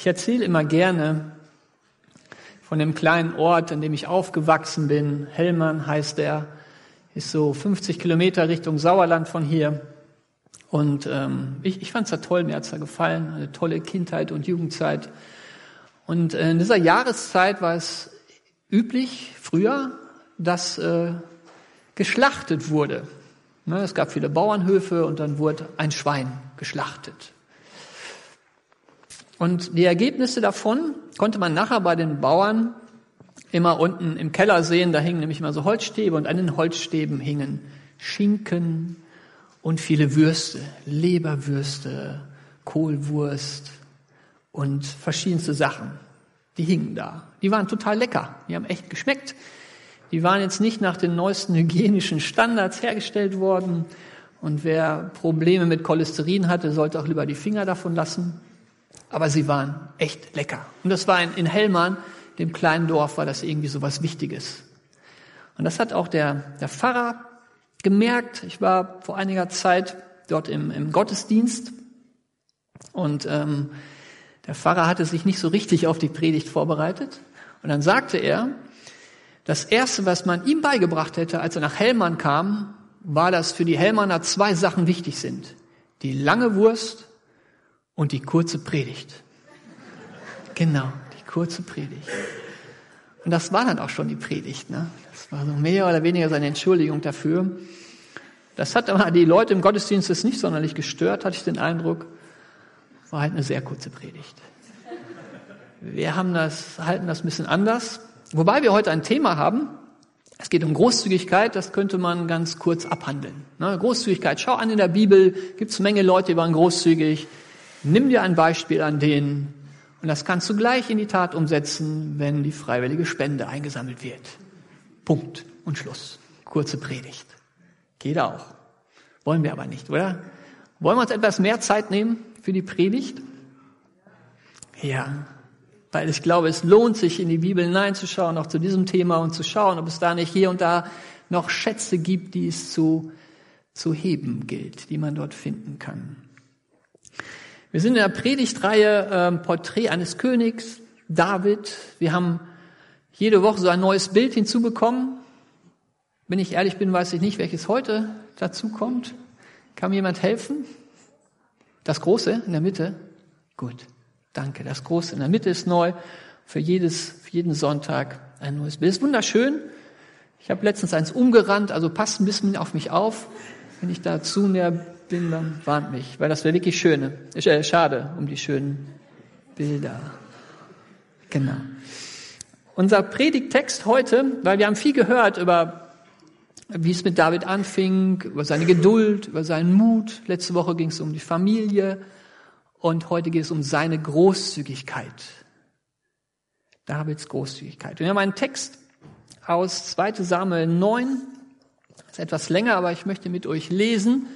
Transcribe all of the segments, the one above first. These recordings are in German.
Ich erzähle immer gerne von dem kleinen Ort, in dem ich aufgewachsen bin. Hellmann heißt er, ist so 50 Kilometer Richtung Sauerland von hier. Und ähm, ich, ich fand es da toll, mir hat's da gefallen, eine tolle Kindheit und Jugendzeit. Und äh, in dieser Jahreszeit war es üblich, früher, dass äh, geschlachtet wurde. Ne, es gab viele Bauernhöfe und dann wurde ein Schwein geschlachtet. Und die Ergebnisse davon konnte man nachher bei den Bauern immer unten im Keller sehen. Da hingen nämlich immer so Holzstäbe und an den Holzstäben hingen Schinken und viele Würste, Leberwürste, Kohlwurst und verschiedenste Sachen. Die hingen da. Die waren total lecker. Die haben echt geschmeckt. Die waren jetzt nicht nach den neuesten hygienischen Standards hergestellt worden. Und wer Probleme mit Cholesterin hatte, sollte auch lieber die Finger davon lassen aber sie waren echt lecker. Und das war in, in Hellmann, dem kleinen Dorf, war das irgendwie so was Wichtiges. Und das hat auch der, der Pfarrer gemerkt. Ich war vor einiger Zeit dort im, im Gottesdienst und ähm, der Pfarrer hatte sich nicht so richtig auf die Predigt vorbereitet. Und dann sagte er, das Erste, was man ihm beigebracht hätte, als er nach Hellmann kam, war, dass für die Hellmanner zwei Sachen wichtig sind. Die lange Wurst und die kurze Predigt. Genau, die kurze Predigt. Und das war dann auch schon die Predigt. Ne? Das war so mehr oder weniger seine Entschuldigung dafür. Das hat aber die Leute im Gottesdienst jetzt nicht sonderlich gestört, hatte ich den Eindruck. War halt eine sehr kurze Predigt. Wir haben das, halten das ein bisschen anders. Wobei wir heute ein Thema haben. Es geht um Großzügigkeit, das könnte man ganz kurz abhandeln. Ne? Großzügigkeit, schau an in der Bibel, gibt es Menge Leute, die waren großzügig. Nimm dir ein Beispiel an denen und das kannst du gleich in die Tat umsetzen, wenn die freiwillige Spende eingesammelt wird. Punkt und Schluss. Kurze Predigt. Geht auch. Wollen wir aber nicht, oder? Wollen wir uns etwas mehr Zeit nehmen für die Predigt? Ja, weil ich glaube, es lohnt sich, in die Bibel hineinzuschauen, auch zu diesem Thema und zu schauen, ob es da nicht hier und da noch Schätze gibt, die es zu, zu heben gilt, die man dort finden kann. Wir sind in der Predigtreihe ähm, Porträt eines Königs, David. Wir haben jede Woche so ein neues Bild hinzubekommen. Wenn ich ehrlich bin, weiß ich nicht, welches heute dazu kommt. Kann mir jemand helfen? Das Große in der Mitte? Gut, danke. Das Große in der Mitte ist neu. Für, jedes, für jeden Sonntag ein neues Bild. Ist wunderschön. Ich habe letztens eins umgerannt, also passt ein bisschen auf mich auf. Wenn ich da zu näher dann warnt mich, weil das wäre wirklich schöne, äh, schade um die schönen Bilder. Genau. Unser Predigttext heute, weil wir haben viel gehört über, wie es mit David anfing, über seine Geduld, über seinen Mut. Letzte Woche ging es um die Familie und heute geht es um seine Großzügigkeit. Davids Großzügigkeit. Wir haben einen Text aus 2 Samuel 9, das ist etwas länger, aber ich möchte mit euch lesen.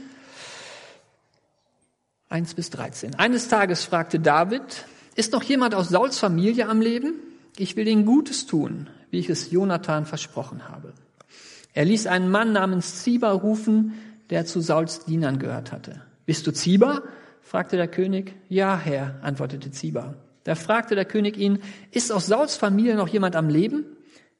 1 bis 13. Eines Tages fragte David, ist noch jemand aus Sauls Familie am Leben? Ich will ihnen Gutes tun, wie ich es Jonathan versprochen habe. Er ließ einen Mann namens Ziba rufen, der zu Sauls Dienern gehört hatte. Bist du Ziba? fragte der König. Ja, Herr, antwortete Ziba. Da fragte der König ihn, ist aus Sauls Familie noch jemand am Leben?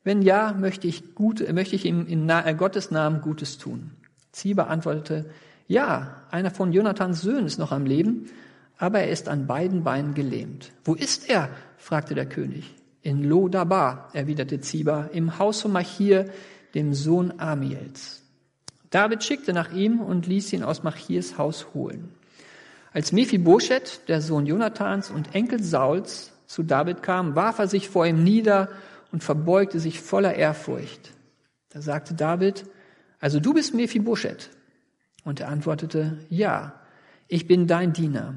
Wenn ja, möchte ich, gut, möchte ich ihm in Gottes Namen Gutes tun. Ziba antwortete, ja, einer von Jonathans Söhnen ist noch am Leben, aber er ist an beiden Beinen gelähmt. Wo ist er? fragte der König. In Lodabar, erwiderte Ziba, im Haus von Machir, dem Sohn Amiels. David schickte nach ihm und ließ ihn aus Machirs Haus holen. Als Mephibosheth, der Sohn Jonathans und Enkel Sauls, zu David kam, warf er sich vor ihm nieder und verbeugte sich voller Ehrfurcht. Da sagte David, also du bist Mephibosheth. Und er antwortete, ja, ich bin dein Diener.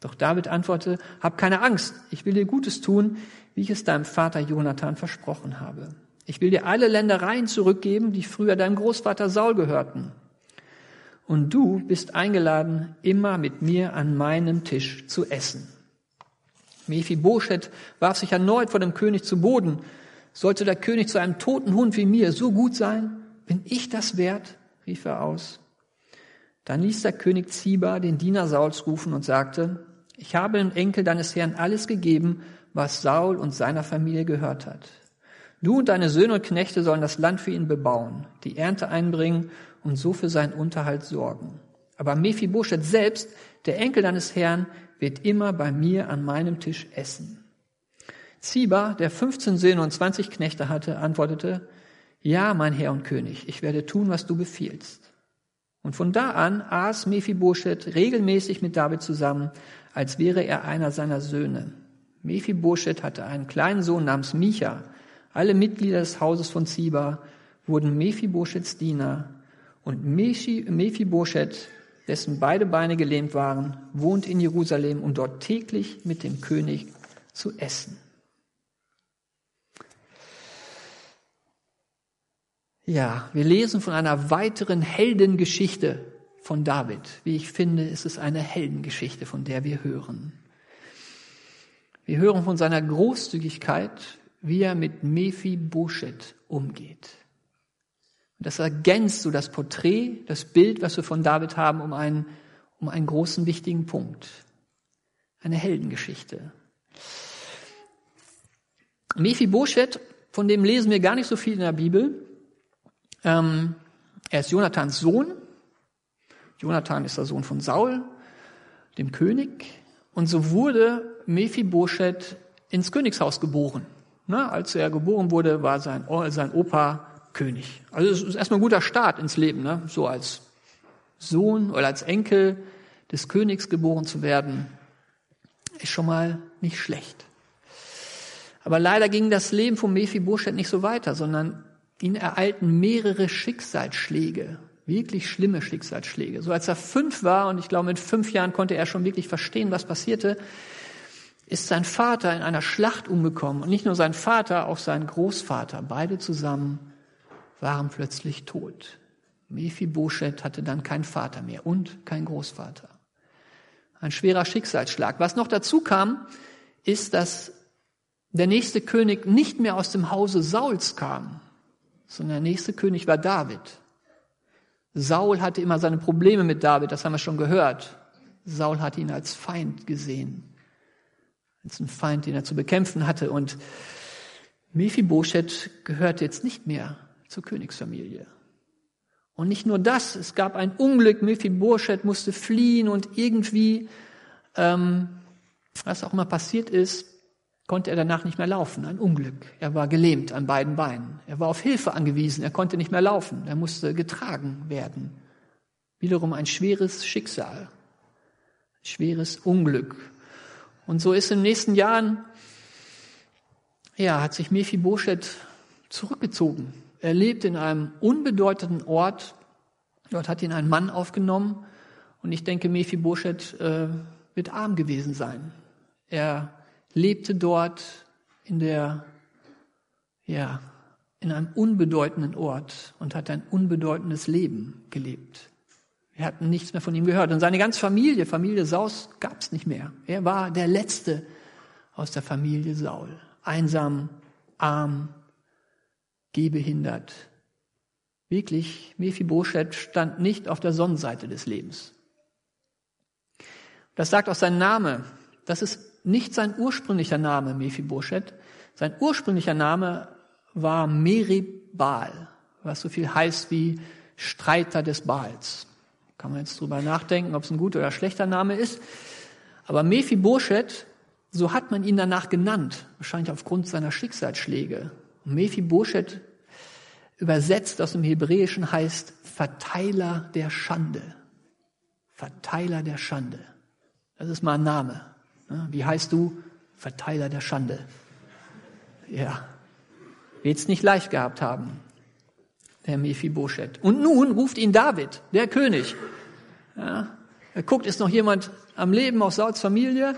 Doch David antwortete, hab keine Angst, ich will dir Gutes tun, wie ich es deinem Vater Jonathan versprochen habe. Ich will dir alle Ländereien zurückgeben, die früher deinem Großvater Saul gehörten. Und du bist eingeladen, immer mit mir an meinem Tisch zu essen. Mephibosheth warf sich erneut vor dem König zu Boden. Sollte der König zu einem toten Hund wie mir so gut sein? Bin ich das wert? rief er aus. Dann ließ der König Ziba den Diener Sauls rufen und sagte, Ich habe dem Enkel deines Herrn alles gegeben, was Saul und seiner Familie gehört hat. Du und deine Söhne und Knechte sollen das Land für ihn bebauen, die Ernte einbringen und so für seinen Unterhalt sorgen. Aber Mephibosheth selbst, der Enkel deines Herrn, wird immer bei mir an meinem Tisch essen. Ziba, der 15 Söhne und 20 Knechte hatte, antwortete, ja, mein Herr und König, ich werde tun, was du befiehlst. Und von da an aß Mephibosheth regelmäßig mit David zusammen, als wäre er einer seiner Söhne. Mephibosheth hatte einen kleinen Sohn namens Micha. Alle Mitglieder des Hauses von Ziba wurden Mephibosheths Diener. Und Mephibosheth, dessen beide Beine gelähmt waren, wohnt in Jerusalem, um dort täglich mit dem König zu essen. Ja, wir lesen von einer weiteren Heldengeschichte von David. Wie ich finde, ist es eine Heldengeschichte, von der wir hören. Wir hören von seiner Großzügigkeit, wie er mit Mephibosheth umgeht. Das ergänzt so das Porträt, das Bild, was wir von David haben, um einen, um einen großen, wichtigen Punkt. Eine Heldengeschichte. Mephibosheth, von dem lesen wir gar nicht so viel in der Bibel. Ähm, er ist Jonathans Sohn. Jonathan ist der Sohn von Saul, dem König. Und so wurde Mephibosheth ins Königshaus geboren. Na, als er geboren wurde, war sein, sein Opa König. Also es ist erstmal ein guter Start ins Leben, ne? so als Sohn oder als Enkel des Königs geboren zu werden, ist schon mal nicht schlecht. Aber leider ging das Leben von Mephibosheth nicht so weiter, sondern Ihn ereilten mehrere Schicksalsschläge, wirklich schlimme Schicksalsschläge. So als er fünf war, und ich glaube mit fünf Jahren konnte er schon wirklich verstehen, was passierte, ist sein Vater in einer Schlacht umgekommen. Und nicht nur sein Vater, auch sein Großvater. Beide zusammen waren plötzlich tot. Mephibosheth hatte dann keinen Vater mehr und keinen Großvater. Ein schwerer Schicksalsschlag. Was noch dazu kam, ist, dass der nächste König nicht mehr aus dem Hause Sauls kam, sondern der nächste König war David. Saul hatte immer seine Probleme mit David, das haben wir schon gehört. Saul hat ihn als Feind gesehen, als einen Feind, den er zu bekämpfen hatte. Und Mephibosheth gehört jetzt nicht mehr zur Königsfamilie. Und nicht nur das, es gab ein Unglück, Mephibosheth musste fliehen und irgendwie, ähm, was auch immer passiert ist, konnte er danach nicht mehr laufen. Ein Unglück. Er war gelähmt an beiden Beinen. Er war auf Hilfe angewiesen. Er konnte nicht mehr laufen. Er musste getragen werden. Wiederum ein schweres Schicksal. Schweres Unglück. Und so ist in den nächsten Jahren, ja, hat sich Mephibosheth zurückgezogen. Er lebt in einem unbedeutenden Ort. Dort hat ihn ein Mann aufgenommen. Und ich denke, Mephibosheth äh, wird arm gewesen sein. Er lebte dort in der, ja, in einem unbedeutenden Ort und hat ein unbedeutendes Leben gelebt. Wir hatten nichts mehr von ihm gehört. Und seine ganze Familie, Familie Saus, gab es nicht mehr. Er war der Letzte aus der Familie Saul. Einsam, arm, gehbehindert. Wirklich, Mephibosheth stand nicht auf der Sonnenseite des Lebens. Das sagt auch sein Name. Das ist nicht sein ursprünglicher Name Mephibosheth. Sein ursprünglicher Name war Meribal, was so viel heißt wie Streiter des Baals. Kann man jetzt drüber nachdenken, ob es ein guter oder schlechter Name ist. Aber Mephibosheth, so hat man ihn danach genannt, wahrscheinlich aufgrund seiner Schicksalsschläge. Und Mephibosheth übersetzt aus dem Hebräischen heißt Verteiler der Schande. Verteiler der Schande. Das ist mal ein Name. Wie heißt du? Verteiler der Schande. Ja, wird es nicht leicht gehabt haben, der Mephibosheth. Und nun ruft ihn David, der König. Ja, er guckt, ist noch jemand am Leben aus Sauls Familie?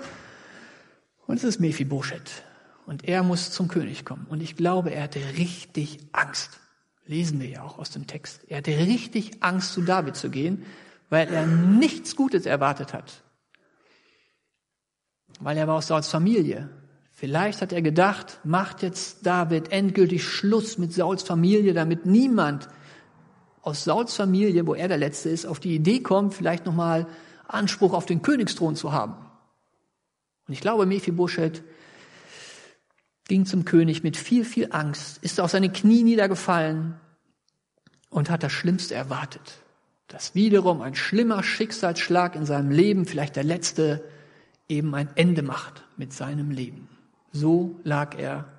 Und es ist Mephibosheth. Und er muss zum König kommen. Und ich glaube, er hatte richtig Angst. Lesen wir ja auch aus dem Text. Er hatte richtig Angst, zu David zu gehen, weil er nichts Gutes erwartet hat weil er war aus Sauls Familie. Vielleicht hat er gedacht, macht jetzt David endgültig Schluss mit Sauls Familie, damit niemand aus Sauls Familie, wo er der Letzte ist, auf die Idee kommt, vielleicht nochmal Anspruch auf den Königsthron zu haben. Und ich glaube, Mephibosheth ging zum König mit viel, viel Angst, ist auf seine Knie niedergefallen und hat das Schlimmste erwartet. Dass wiederum ein schlimmer Schicksalsschlag in seinem Leben, vielleicht der letzte, eben ein Ende macht mit seinem Leben. So lag er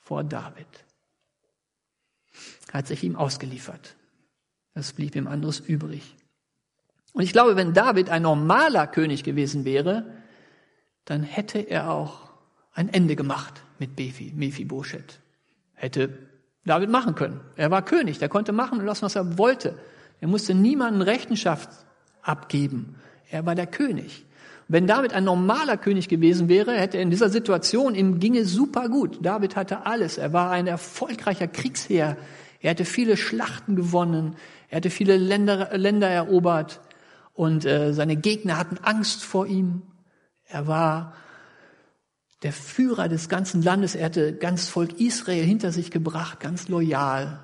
vor David. Hat sich ihm ausgeliefert. Es blieb ihm anderes übrig. Und ich glaube, wenn David ein normaler König gewesen wäre, dann hätte er auch ein Ende gemacht mit Mephibosheth. Hätte David machen können. Er war König, der konnte machen und lassen, was er wollte. Er musste niemanden Rechenschaft abgeben. Er war der König. Wenn David ein normaler König gewesen wäre, hätte er in dieser Situation, ihm ginge super gut. David hatte alles. Er war ein erfolgreicher Kriegsherr. Er hatte viele Schlachten gewonnen. Er hatte viele Länder, Länder erobert. Und äh, seine Gegner hatten Angst vor ihm. Er war der Führer des ganzen Landes. Er hatte ganz Volk Israel hinter sich gebracht, ganz loyal.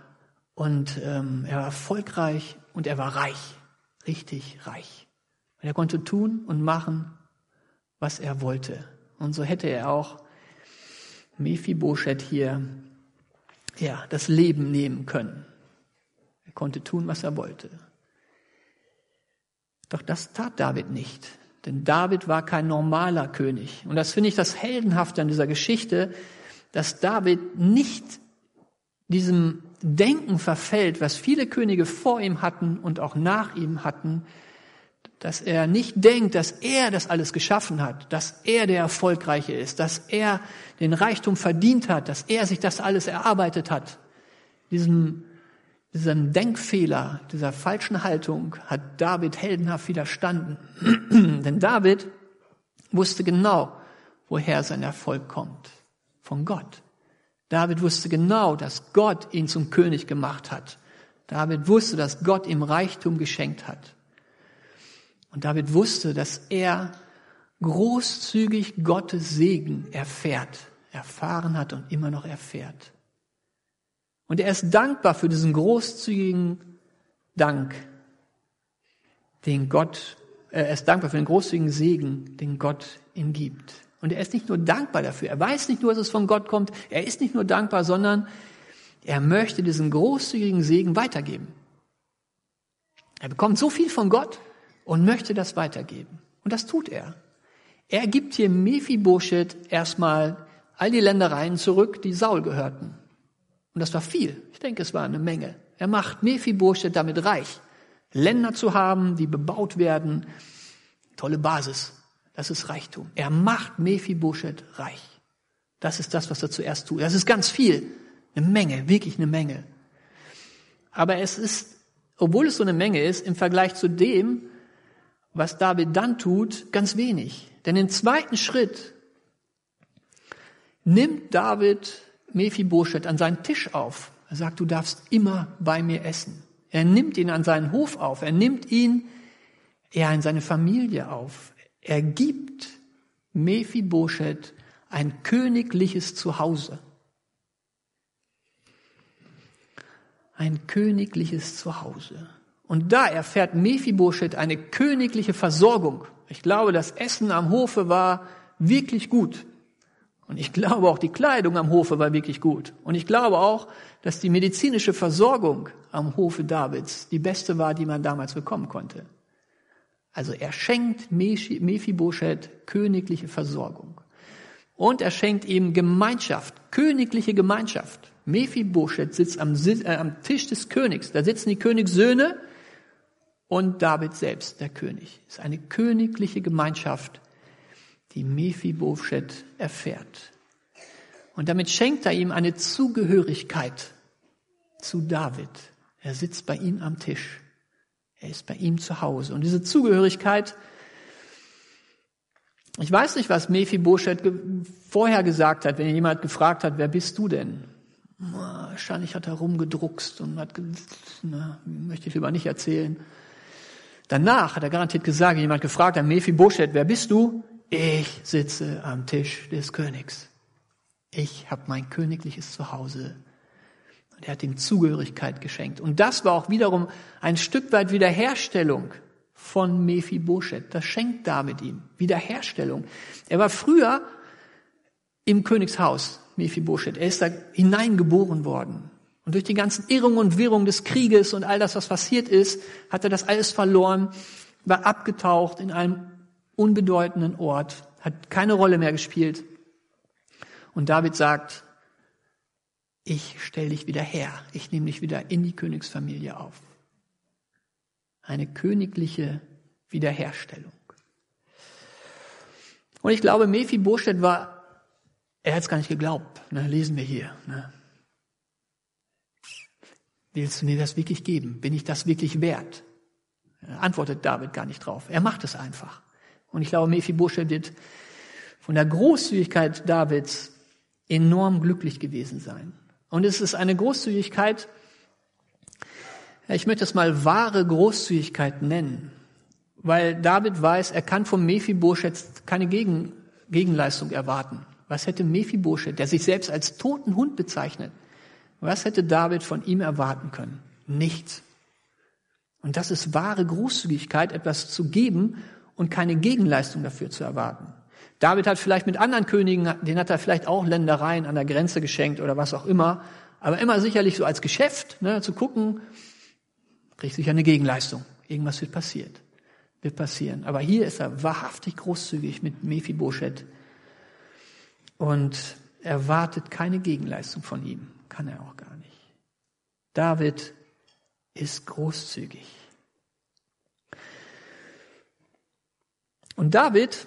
Und ähm, er war erfolgreich und er war reich, richtig reich. Und er konnte tun und machen, was er wollte. Und so hätte er auch Mephibosheth hier ja, das Leben nehmen können. Er konnte tun, was er wollte. Doch das tat David nicht. Denn David war kein normaler König. Und das finde ich das Heldenhafte an dieser Geschichte, dass David nicht diesem Denken verfällt, was viele Könige vor ihm hatten und auch nach ihm hatten, dass er nicht denkt, dass er das alles geschaffen hat, dass er der Erfolgreiche ist, dass er den Reichtum verdient hat, dass er sich das alles erarbeitet hat. Diesem, diesem Denkfehler, dieser falschen Haltung hat David heldenhaft widerstanden. Denn David wusste genau, woher sein Erfolg kommt. Von Gott. David wusste genau, dass Gott ihn zum König gemacht hat. David wusste, dass Gott ihm Reichtum geschenkt hat. Und David wusste, dass er großzügig Gottes Segen erfährt, erfahren hat und immer noch erfährt. Und er ist dankbar für diesen großzügigen Dank, den Gott, äh, er ist dankbar für den großzügigen Segen, den Gott ihm gibt. Und er ist nicht nur dankbar dafür. Er weiß nicht nur, dass es von Gott kommt. Er ist nicht nur dankbar, sondern er möchte diesen großzügigen Segen weitergeben. Er bekommt so viel von Gott und möchte das weitergeben. Und das tut er. Er gibt hier Mephibosheth erstmal all die Ländereien zurück, die Saul gehörten. Und das war viel. Ich denke, es war eine Menge. Er macht Mephibosheth damit reich, Länder zu haben, die bebaut werden. Tolle Basis. Das ist Reichtum. Er macht Mephibosheth reich. Das ist das, was er zuerst tut. Das ist ganz viel. Eine Menge, wirklich eine Menge. Aber es ist, obwohl es so eine Menge ist, im Vergleich zu dem, was David dann tut, ganz wenig. Denn im zweiten Schritt nimmt David Mephibosheth an seinen Tisch auf. Er sagt, du darfst immer bei mir essen. Er nimmt ihn an seinen Hof auf. Er nimmt ihn ja in seine Familie auf. Er gibt Mephibosheth ein königliches Zuhause. Ein königliches Zuhause. Und da erfährt Mephibosheth eine königliche Versorgung. Ich glaube, das Essen am Hofe war wirklich gut. Und ich glaube auch, die Kleidung am Hofe war wirklich gut. Und ich glaube auch, dass die medizinische Versorgung am Hofe Davids die beste war, die man damals bekommen konnte. Also er schenkt Mephibosheth königliche Versorgung. Und er schenkt ihm Gemeinschaft, königliche Gemeinschaft. Mephibosheth sitzt am, äh, am Tisch des Königs. Da sitzen die Königssöhne und David selbst, der König. Es ist eine königliche Gemeinschaft, die Mephibosheth erfährt. Und damit schenkt er ihm eine Zugehörigkeit zu David. Er sitzt bei ihm am Tisch. Er ist bei ihm zu Hause. Und diese Zugehörigkeit, ich weiß nicht, was Mephibosheth vorher gesagt hat, wenn jemand gefragt hat, wer bist du denn? Wahrscheinlich hat er rumgedruckst und hat, na, möchte ich lieber nicht erzählen. Danach hat er garantiert gesagt, jemand gefragt hat, Mephibosheth, wer bist du? Ich sitze am Tisch des Königs. Ich habe mein königliches Zuhause und er hat ihm Zugehörigkeit geschenkt. Und das war auch wiederum ein Stück weit Wiederherstellung von Mephibosheth. Das schenkt David ihm. Wiederherstellung. Er war früher im Königshaus, Mephibosheth. Er ist da hineingeboren worden. Und durch die ganzen Irrungen und Wirrungen des Krieges und all das, was passiert ist, hat er das alles verloren, war abgetaucht in einem unbedeutenden Ort, hat keine Rolle mehr gespielt. Und David sagt, ich stelle dich wieder her, ich nehme dich wieder in die Königsfamilie auf. Eine königliche Wiederherstellung. Und ich glaube, Mephibosheth war, er hat es gar nicht geglaubt, ne, lesen wir hier. Ne. Willst du mir das wirklich geben? Bin ich das wirklich wert? Antwortet David gar nicht drauf. Er macht es einfach. Und ich glaube, Mephibosheth wird von der Großzügigkeit Davids enorm glücklich gewesen sein. Und es ist eine Großzügigkeit, ich möchte es mal wahre Großzügigkeit nennen, weil David weiß, er kann vom Mephibosheth keine Gegen, Gegenleistung erwarten. Was hätte Mephibosheth, der sich selbst als toten Hund bezeichnet, was hätte David von ihm erwarten können? Nichts. Und das ist wahre Großzügigkeit, etwas zu geben und keine Gegenleistung dafür zu erwarten. David hat vielleicht mit anderen Königen, den hat er vielleicht auch Ländereien an der Grenze geschenkt oder was auch immer, aber immer sicherlich so als Geschäft, ne, zu gucken, kriegt sicher eine Gegenleistung. Irgendwas wird passiert, wird passieren. Aber hier ist er wahrhaftig großzügig mit Mephibosheth und erwartet keine Gegenleistung von ihm. Kann er auch gar nicht. David ist großzügig. Und David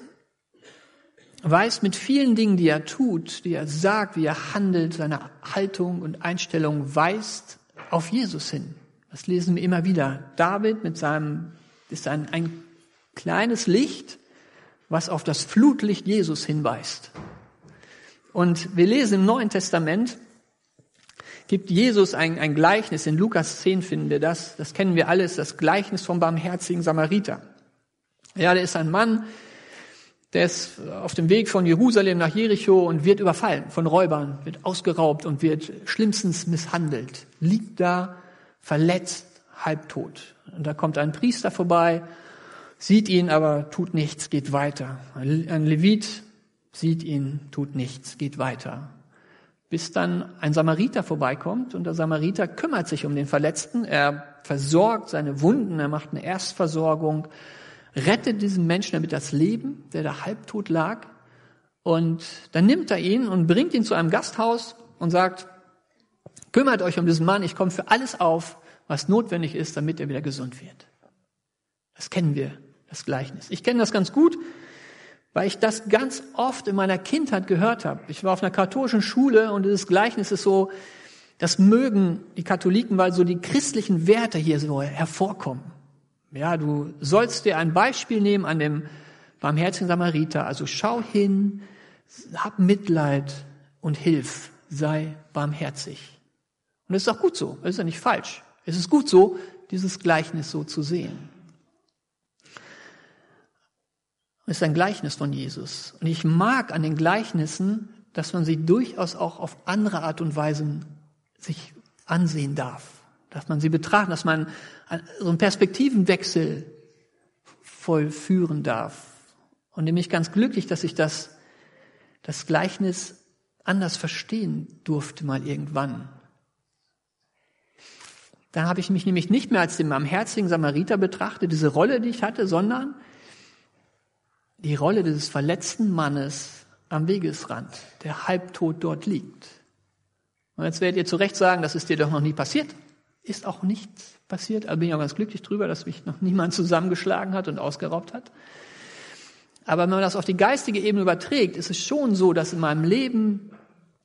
weist mit vielen Dingen, die er tut, die er sagt, wie er handelt, seine Haltung und Einstellung weist auf Jesus hin. Das lesen wir immer wieder. David mit seinem, ist ein, ein kleines Licht, was auf das Flutlicht Jesus hinweist. Und wir lesen im Neuen Testament, gibt Jesus ein, ein Gleichnis. In Lukas 10 finden wir das. Das kennen wir alles, das Gleichnis vom barmherzigen Samariter. Ja, der ist ein Mann, der ist auf dem Weg von Jerusalem nach Jericho und wird überfallen von Räubern, wird ausgeraubt und wird schlimmstens misshandelt, liegt da verletzt, halbtot. Und da kommt ein Priester vorbei, sieht ihn, aber tut nichts, geht weiter. Ein Levit sieht ihn, tut nichts, geht weiter. Bis dann ein Samariter vorbeikommt und der Samariter kümmert sich um den Verletzten, er versorgt seine Wunden, er macht eine Erstversorgung, rettet diesen Menschen damit das Leben, der da halbtot lag. Und dann nimmt er ihn und bringt ihn zu einem Gasthaus und sagt, kümmert euch um diesen Mann, ich komme für alles auf, was notwendig ist, damit er wieder gesund wird. Das kennen wir, das Gleichnis. Ich kenne das ganz gut, weil ich das ganz oft in meiner Kindheit gehört habe. Ich war auf einer katholischen Schule und dieses Gleichnis ist so, das mögen die Katholiken, weil so die christlichen Werte hier so hervorkommen. Ja, du sollst dir ein Beispiel nehmen an dem barmherzigen Samariter. Also schau hin, hab Mitleid und hilf, sei barmherzig. Und das ist auch gut so, das ist ja nicht falsch. Es ist gut so, dieses Gleichnis so zu sehen. Es ist ein Gleichnis von Jesus. Und ich mag an den Gleichnissen, dass man sie durchaus auch auf andere Art und Weise sich ansehen darf dass man sie betrachtet, dass man so einen Perspektivenwechsel vollführen darf. Und nämlich ganz glücklich, dass ich das, das Gleichnis anders verstehen durfte mal irgendwann. Dann habe ich mich nämlich nicht mehr als den barmherzigen Samariter betrachtet, diese Rolle, die ich hatte, sondern die Rolle dieses verletzten Mannes am Wegesrand, der halbtot dort liegt. Und jetzt werdet ihr zu Recht sagen, das ist dir doch noch nie passiert ist auch nichts passiert. Also bin ich auch ganz glücklich drüber, dass mich noch niemand zusammengeschlagen hat und ausgeraubt hat. Aber wenn man das auf die geistige Ebene überträgt, ist es schon so, dass in meinem Leben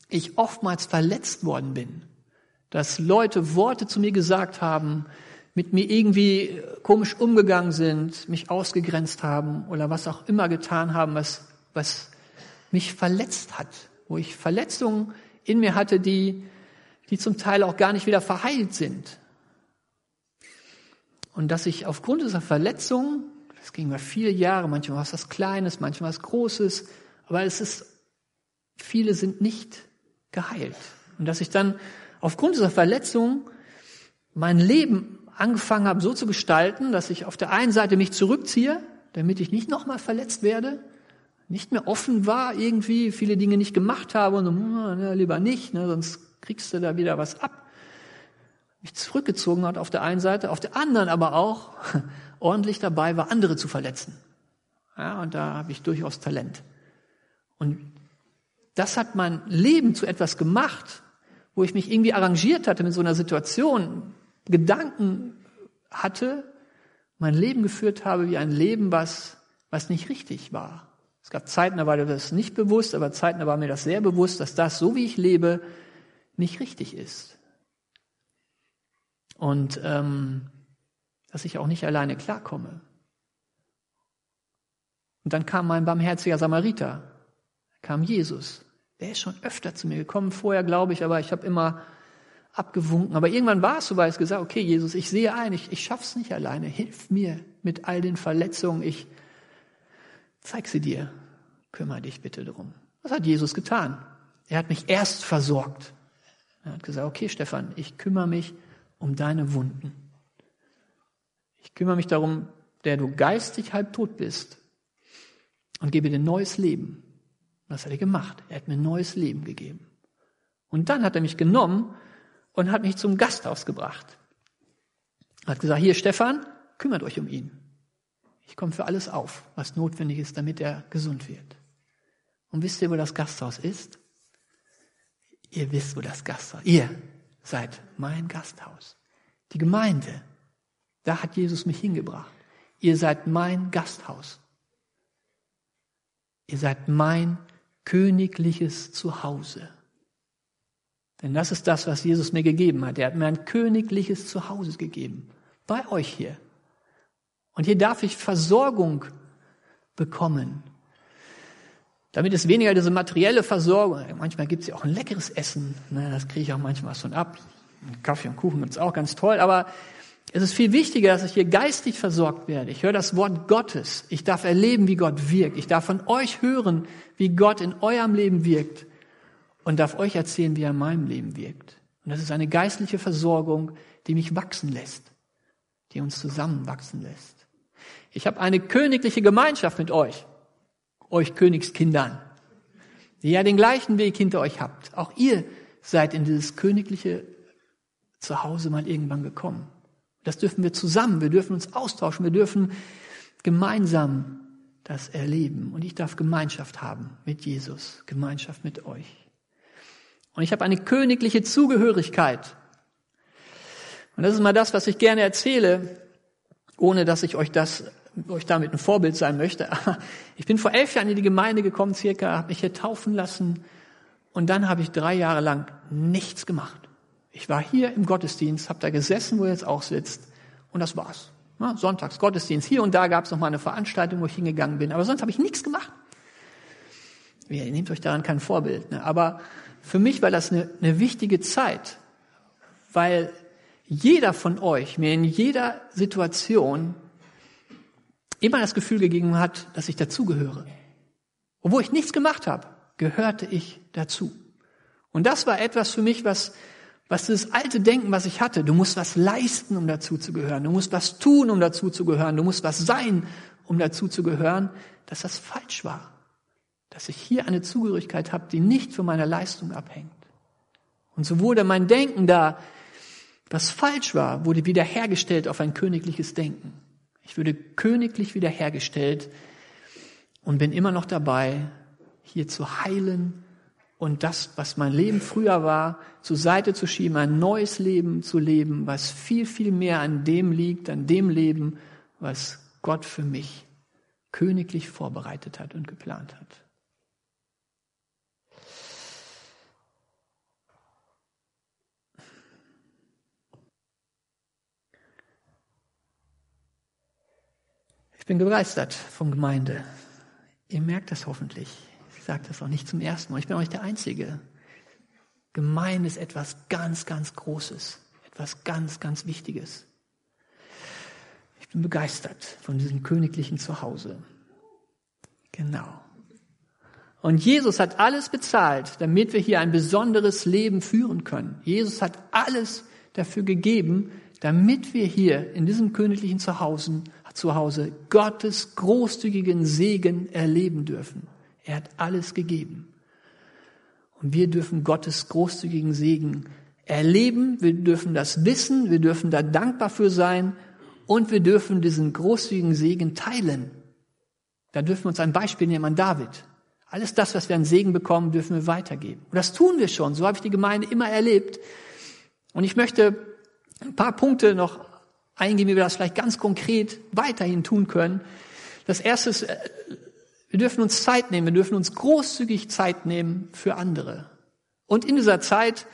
ich oftmals verletzt worden bin. Dass Leute Worte zu mir gesagt haben, mit mir irgendwie komisch umgegangen sind, mich ausgegrenzt haben oder was auch immer getan haben, was, was mich verletzt hat. Wo ich Verletzungen in mir hatte, die die zum Teil auch gar nicht wieder verheilt sind. Und dass ich aufgrund dieser Verletzung, das ging über viele Jahre, manchmal was Kleines, manchmal was Großes, aber es ist, viele sind nicht geheilt. Und dass ich dann aufgrund dieser Verletzung mein Leben angefangen habe, so zu gestalten, dass ich auf der einen Seite mich zurückziehe, damit ich nicht nochmal verletzt werde, nicht mehr offen war, irgendwie viele Dinge nicht gemacht habe und so, na, lieber nicht, ne, sonst kriegst du da wieder was ab. Mich zurückgezogen hat auf der einen Seite, auf der anderen aber auch ordentlich dabei war, andere zu verletzen. Ja, und da habe ich durchaus Talent. Und das hat mein Leben zu etwas gemacht, wo ich mich irgendwie arrangiert hatte mit so einer Situation, Gedanken hatte, mein Leben geführt habe wie ein Leben, was, was nicht richtig war. Es gab Zeiten, da war mir das nicht bewusst, aber Zeiten, da war mir das sehr bewusst, dass das, so wie ich lebe, nicht richtig ist. Und ähm, dass ich auch nicht alleine klarkomme. Und dann kam mein barmherziger Samariter, kam Jesus. Der ist schon öfter zu mir gekommen, vorher glaube ich, aber ich habe immer abgewunken. Aber irgendwann war es so, weil ich gesagt, okay, Jesus, ich sehe ein, ich, ich schaff's nicht alleine. Hilf mir mit all den Verletzungen. Ich zeig sie dir. Kümmere dich bitte drum. Was hat Jesus getan? Er hat mich erst versorgt. Er hat gesagt, okay, Stefan, ich kümmere mich um deine Wunden. Ich kümmere mich darum, der du geistig halb tot bist und gebe dir neues Leben. Was hat er gemacht? Er hat mir neues Leben gegeben. Und dann hat er mich genommen und hat mich zum Gasthaus gebracht. Hat gesagt, hier Stefan, kümmert euch um ihn. Ich komme für alles auf, was notwendig ist, damit er gesund wird. Und wisst ihr, wo das Gasthaus ist? Ihr wisst, wo das Gasthaus ist. Ihr seid mein Gasthaus. Die Gemeinde, da hat Jesus mich hingebracht. Ihr seid mein Gasthaus. Ihr seid mein königliches Zuhause. Denn das ist das, was Jesus mir gegeben hat. Er hat mir ein königliches Zuhause gegeben. Bei euch hier. Und hier darf ich Versorgung bekommen. Damit ist weniger diese materielle Versorgung. Manchmal gibt es ja auch ein leckeres Essen. Das kriege ich auch manchmal schon ab. Kaffee und Kuchen gibt es auch ganz toll. Aber es ist viel wichtiger, dass ich hier geistig versorgt werde. Ich höre das Wort Gottes. Ich darf erleben, wie Gott wirkt. Ich darf von euch hören, wie Gott in eurem Leben wirkt und darf euch erzählen, wie er in meinem Leben wirkt. Und das ist eine geistliche Versorgung, die mich wachsen lässt, die uns zusammenwachsen lässt. Ich habe eine königliche Gemeinschaft mit euch, euch Königskindern, die ja den gleichen Weg hinter euch habt. Auch ihr seid in dieses königliche Zuhause mal irgendwann gekommen. Das dürfen wir zusammen, wir dürfen uns austauschen, wir dürfen gemeinsam das erleben. Und ich darf Gemeinschaft haben mit Jesus, Gemeinschaft mit euch. Und ich habe eine königliche Zugehörigkeit. Und das ist mal das, was ich gerne erzähle, ohne dass ich euch das euch damit ein Vorbild sein möchte. Ich bin vor elf Jahren in die Gemeinde gekommen, circa, habe mich hier taufen lassen und dann habe ich drei Jahre lang nichts gemacht. Ich war hier im Gottesdienst, habe da gesessen, wo ihr jetzt auch sitzt und das war's. Sonntags Gottesdienst. Hier und da gab es noch mal eine Veranstaltung, wo ich hingegangen bin, aber sonst habe ich nichts gemacht. Ihr nehmt euch daran kein Vorbild, ne? aber für mich war das eine, eine wichtige Zeit, weil jeder von euch mir in jeder Situation immer das Gefühl gegeben hat, dass ich dazugehöre. Obwohl ich nichts gemacht habe, gehörte ich dazu. Und das war etwas für mich, was, was das alte Denken, was ich hatte, du musst was leisten, um dazu zu gehören, du musst was tun, um dazu zu gehören, du musst was sein, um dazu zu gehören, dass das falsch war dass ich hier eine Zugehörigkeit habe, die nicht von meiner Leistung abhängt. Und so wurde mein Denken da, was falsch war, wurde wiederhergestellt auf ein königliches Denken. Ich würde königlich wiederhergestellt und bin immer noch dabei, hier zu heilen und das, was mein Leben früher war, zur Seite zu schieben, ein neues Leben zu leben, was viel, viel mehr an dem liegt, an dem Leben, was Gott für mich königlich vorbereitet hat und geplant hat. Ich bin begeistert von Gemeinde. Ihr merkt das hoffentlich. Ich sage das auch nicht zum ersten Mal. Ich bin auch nicht der Einzige. Gemeinde ist etwas ganz, ganz Großes. Etwas ganz, ganz Wichtiges. Ich bin begeistert von diesem königlichen Zuhause. Genau. Und Jesus hat alles bezahlt, damit wir hier ein besonderes Leben führen können. Jesus hat alles dafür gegeben, damit wir hier in diesem königlichen Zuhause, Zuhause Gottes großzügigen Segen erleben dürfen. Er hat alles gegeben. Und wir dürfen Gottes großzügigen Segen erleben, wir dürfen das wissen, wir dürfen da dankbar für sein und wir dürfen diesen großzügigen Segen teilen. Da dürfen wir uns ein Beispiel nehmen an David. Alles das, was wir an Segen bekommen, dürfen wir weitergeben. Und das tun wir schon. So habe ich die Gemeinde immer erlebt. Und ich möchte ein paar Punkte noch eingehen, wie wir das vielleicht ganz konkret weiterhin tun können. Das erste ist, äh, wir dürfen uns Zeit nehmen, wir dürfen uns großzügig Zeit nehmen für andere. Und in dieser Zeit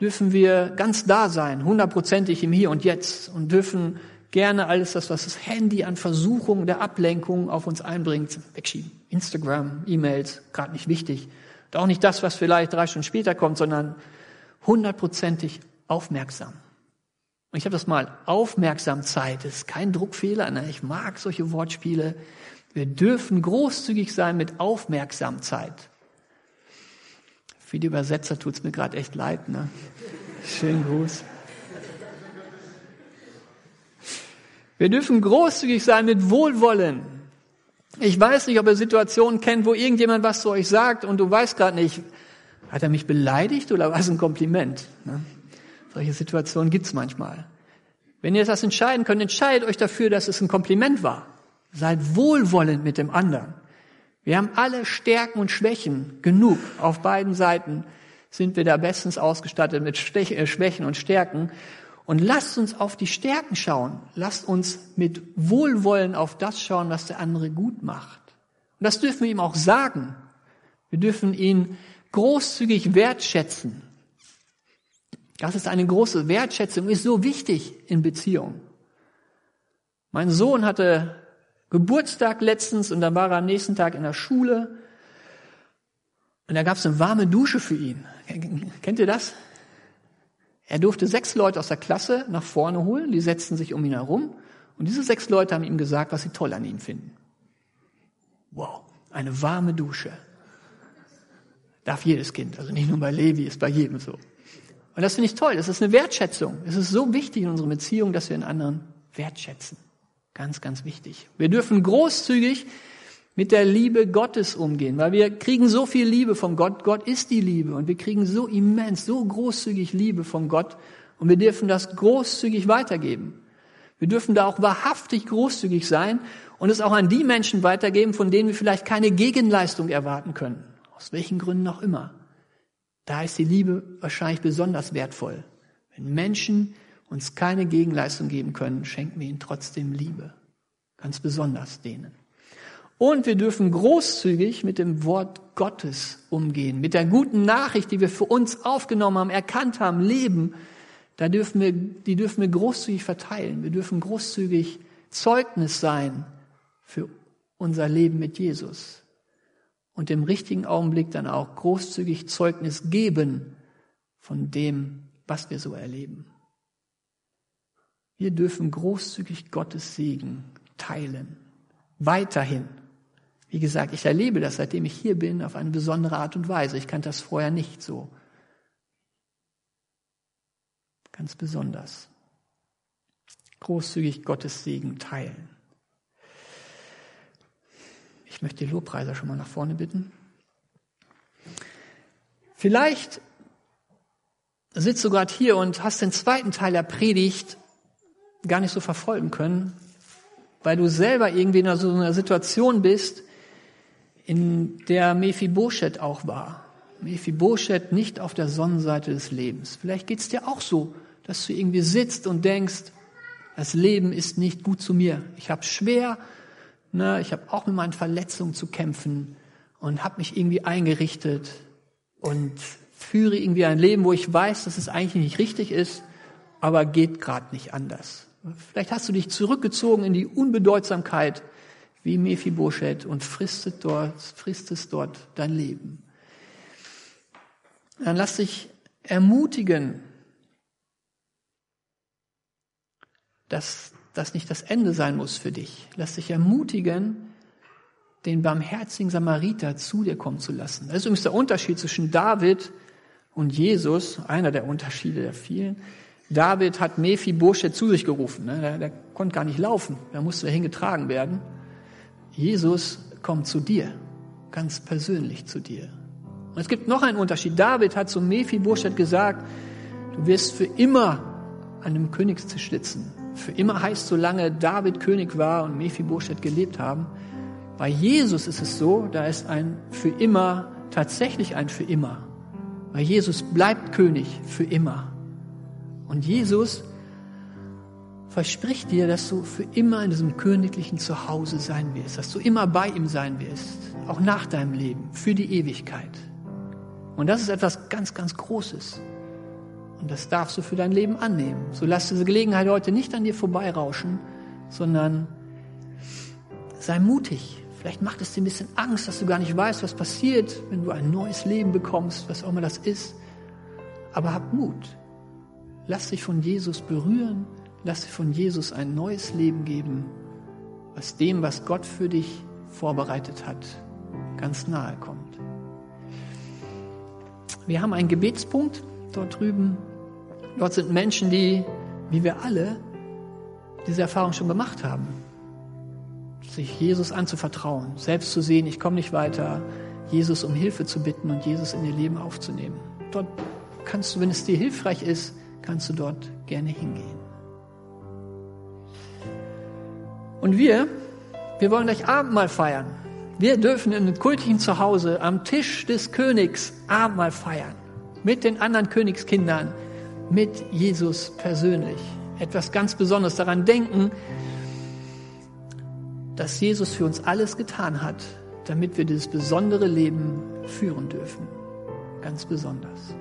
dürfen wir ganz da sein, hundertprozentig im Hier und Jetzt und dürfen gerne alles das, was das Handy an Versuchungen der Ablenkung auf uns einbringt, wegschieben. Instagram, E-Mails, gerade nicht wichtig. Und auch nicht das, was vielleicht drei Stunden später kommt, sondern hundertprozentig aufmerksam. Und ich habe das mal Aufmerksamkeit, das ist kein Druckfehler, ne? ich mag solche Wortspiele. Wir dürfen großzügig sein mit Aufmerksamkeit. Die Übersetzer tut's mir gerade echt leid. Ne? Schönen Gruß. Wir dürfen großzügig sein mit Wohlwollen. Ich weiß nicht, ob ihr Situationen kennt, wo irgendjemand was zu euch sagt und du weißt gerade nicht, hat er mich beleidigt oder war es ein Kompliment? Ne? Solche Situationen gibt's manchmal. Wenn ihr das entscheiden könnt, entscheidet euch dafür, dass es ein Kompliment war. Seid wohlwollend mit dem anderen. Wir haben alle Stärken und Schwächen genug. Auf beiden Seiten sind wir da bestens ausgestattet mit äh, Schwächen und Stärken. Und lasst uns auf die Stärken schauen. Lasst uns mit Wohlwollen auf das schauen, was der andere gut macht. Und das dürfen wir ihm auch sagen. Wir dürfen ihn großzügig wertschätzen. Das ist eine große Wertschätzung, ist so wichtig in Beziehungen. Mein Sohn hatte Geburtstag letztens und dann war er am nächsten Tag in der Schule und da gab es eine warme Dusche für ihn. Kennt ihr das? Er durfte sechs Leute aus der Klasse nach vorne holen, die setzten sich um ihn herum und diese sechs Leute haben ihm gesagt, was sie toll an ihm finden. Wow, eine warme Dusche. Darf jedes Kind, also nicht nur bei Levi, ist bei jedem so. Und das finde ich toll, das ist eine Wertschätzung. Es ist so wichtig in unserer Beziehung, dass wir den anderen wertschätzen. Ganz, ganz wichtig. Wir dürfen großzügig mit der Liebe Gottes umgehen, weil wir kriegen so viel Liebe von Gott. Gott ist die Liebe und wir kriegen so immens, so großzügig Liebe von Gott und wir dürfen das großzügig weitergeben. Wir dürfen da auch wahrhaftig großzügig sein und es auch an die Menschen weitergeben, von denen wir vielleicht keine Gegenleistung erwarten können. Aus welchen Gründen auch immer. Da ist die Liebe wahrscheinlich besonders wertvoll. Wenn Menschen uns keine Gegenleistung geben können, schenken wir ihnen trotzdem Liebe. Ganz besonders denen. Und wir dürfen großzügig mit dem Wort Gottes umgehen, mit der guten Nachricht, die wir für uns aufgenommen haben, erkannt haben, leben. Da dürfen wir, die dürfen wir großzügig verteilen. Wir dürfen großzügig Zeugnis sein für unser Leben mit Jesus. Und im richtigen Augenblick dann auch großzügig Zeugnis geben von dem, was wir so erleben. Wir dürfen großzügig Gottes Segen teilen. Weiterhin. Wie gesagt, ich erlebe das, seitdem ich hier bin, auf eine besondere Art und Weise. Ich kannte das vorher nicht so. Ganz besonders. Großzügig Gottes Segen teilen. Ich möchte die Lobpreiser schon mal nach vorne bitten. Vielleicht sitzt du gerade hier und hast den zweiten Teil der Predigt gar nicht so verfolgen können, weil du selber irgendwie in so einer Situation bist, in der Mephibosheth auch war. Mephibosheth nicht auf der Sonnenseite des Lebens. Vielleicht geht's dir auch so, dass du irgendwie sitzt und denkst, das Leben ist nicht gut zu mir. Ich habe schwer, ne, ich habe auch mit meinen Verletzungen zu kämpfen und habe mich irgendwie eingerichtet und führe irgendwie ein Leben, wo ich weiß, dass es eigentlich nicht richtig ist, aber geht gerade nicht anders. Vielleicht hast du dich zurückgezogen in die Unbedeutsamkeit wie Mephibosheth und fristet dort, fristest dort dein Leben. Dann lass dich ermutigen, dass das nicht das Ende sein muss für dich. Lass dich ermutigen, den barmherzigen Samariter zu dir kommen zu lassen. Das ist übrigens der Unterschied zwischen David und Jesus, einer der Unterschiede der vielen. David hat Mephibosheth zu sich gerufen. Ne? Der, der konnte gar nicht laufen, da musste dahin getragen werden. Jesus kommt zu dir, ganz persönlich zu dir. Und es gibt noch einen Unterschied. David hat zu Mephibosheth gesagt, du wirst für immer an einem Königstisch sitzen. Für immer heißt, solange David König war und Mephibosheth gelebt haben. Bei Jesus ist es so, da ist ein für immer tatsächlich ein für immer. Weil Jesus bleibt König für immer. Und Jesus verspricht dir, dass du für immer in diesem königlichen Zuhause sein wirst, dass du immer bei ihm sein wirst, auch nach deinem Leben, für die Ewigkeit. Und das ist etwas ganz, ganz Großes. Und das darfst du für dein Leben annehmen. So lass diese Gelegenheit heute nicht an dir vorbeirauschen, sondern sei mutig. Vielleicht macht es dir ein bisschen Angst, dass du gar nicht weißt, was passiert, wenn du ein neues Leben bekommst, was auch immer das ist. Aber hab Mut. Lass dich von Jesus berühren. Lass dich von Jesus ein neues Leben geben, was dem, was Gott für dich vorbereitet hat, ganz nahe kommt. Wir haben einen Gebetspunkt dort drüben. Dort sind Menschen, die, wie wir alle, diese Erfahrung schon gemacht haben. Sich Jesus anzuvertrauen, selbst zu sehen, ich komme nicht weiter, Jesus um Hilfe zu bitten und Jesus in ihr Leben aufzunehmen. Dort kannst du, wenn es dir hilfreich ist, kannst du dort gerne hingehen. Und wir, wir wollen gleich Abendmahl feiern. Wir dürfen in einem kultlichen Zuhause am Tisch des Königs Abendmahl feiern mit den anderen Königskindern, mit Jesus persönlich. Etwas ganz Besonderes daran denken, dass Jesus für uns alles getan hat, damit wir dieses besondere Leben führen dürfen. Ganz besonders.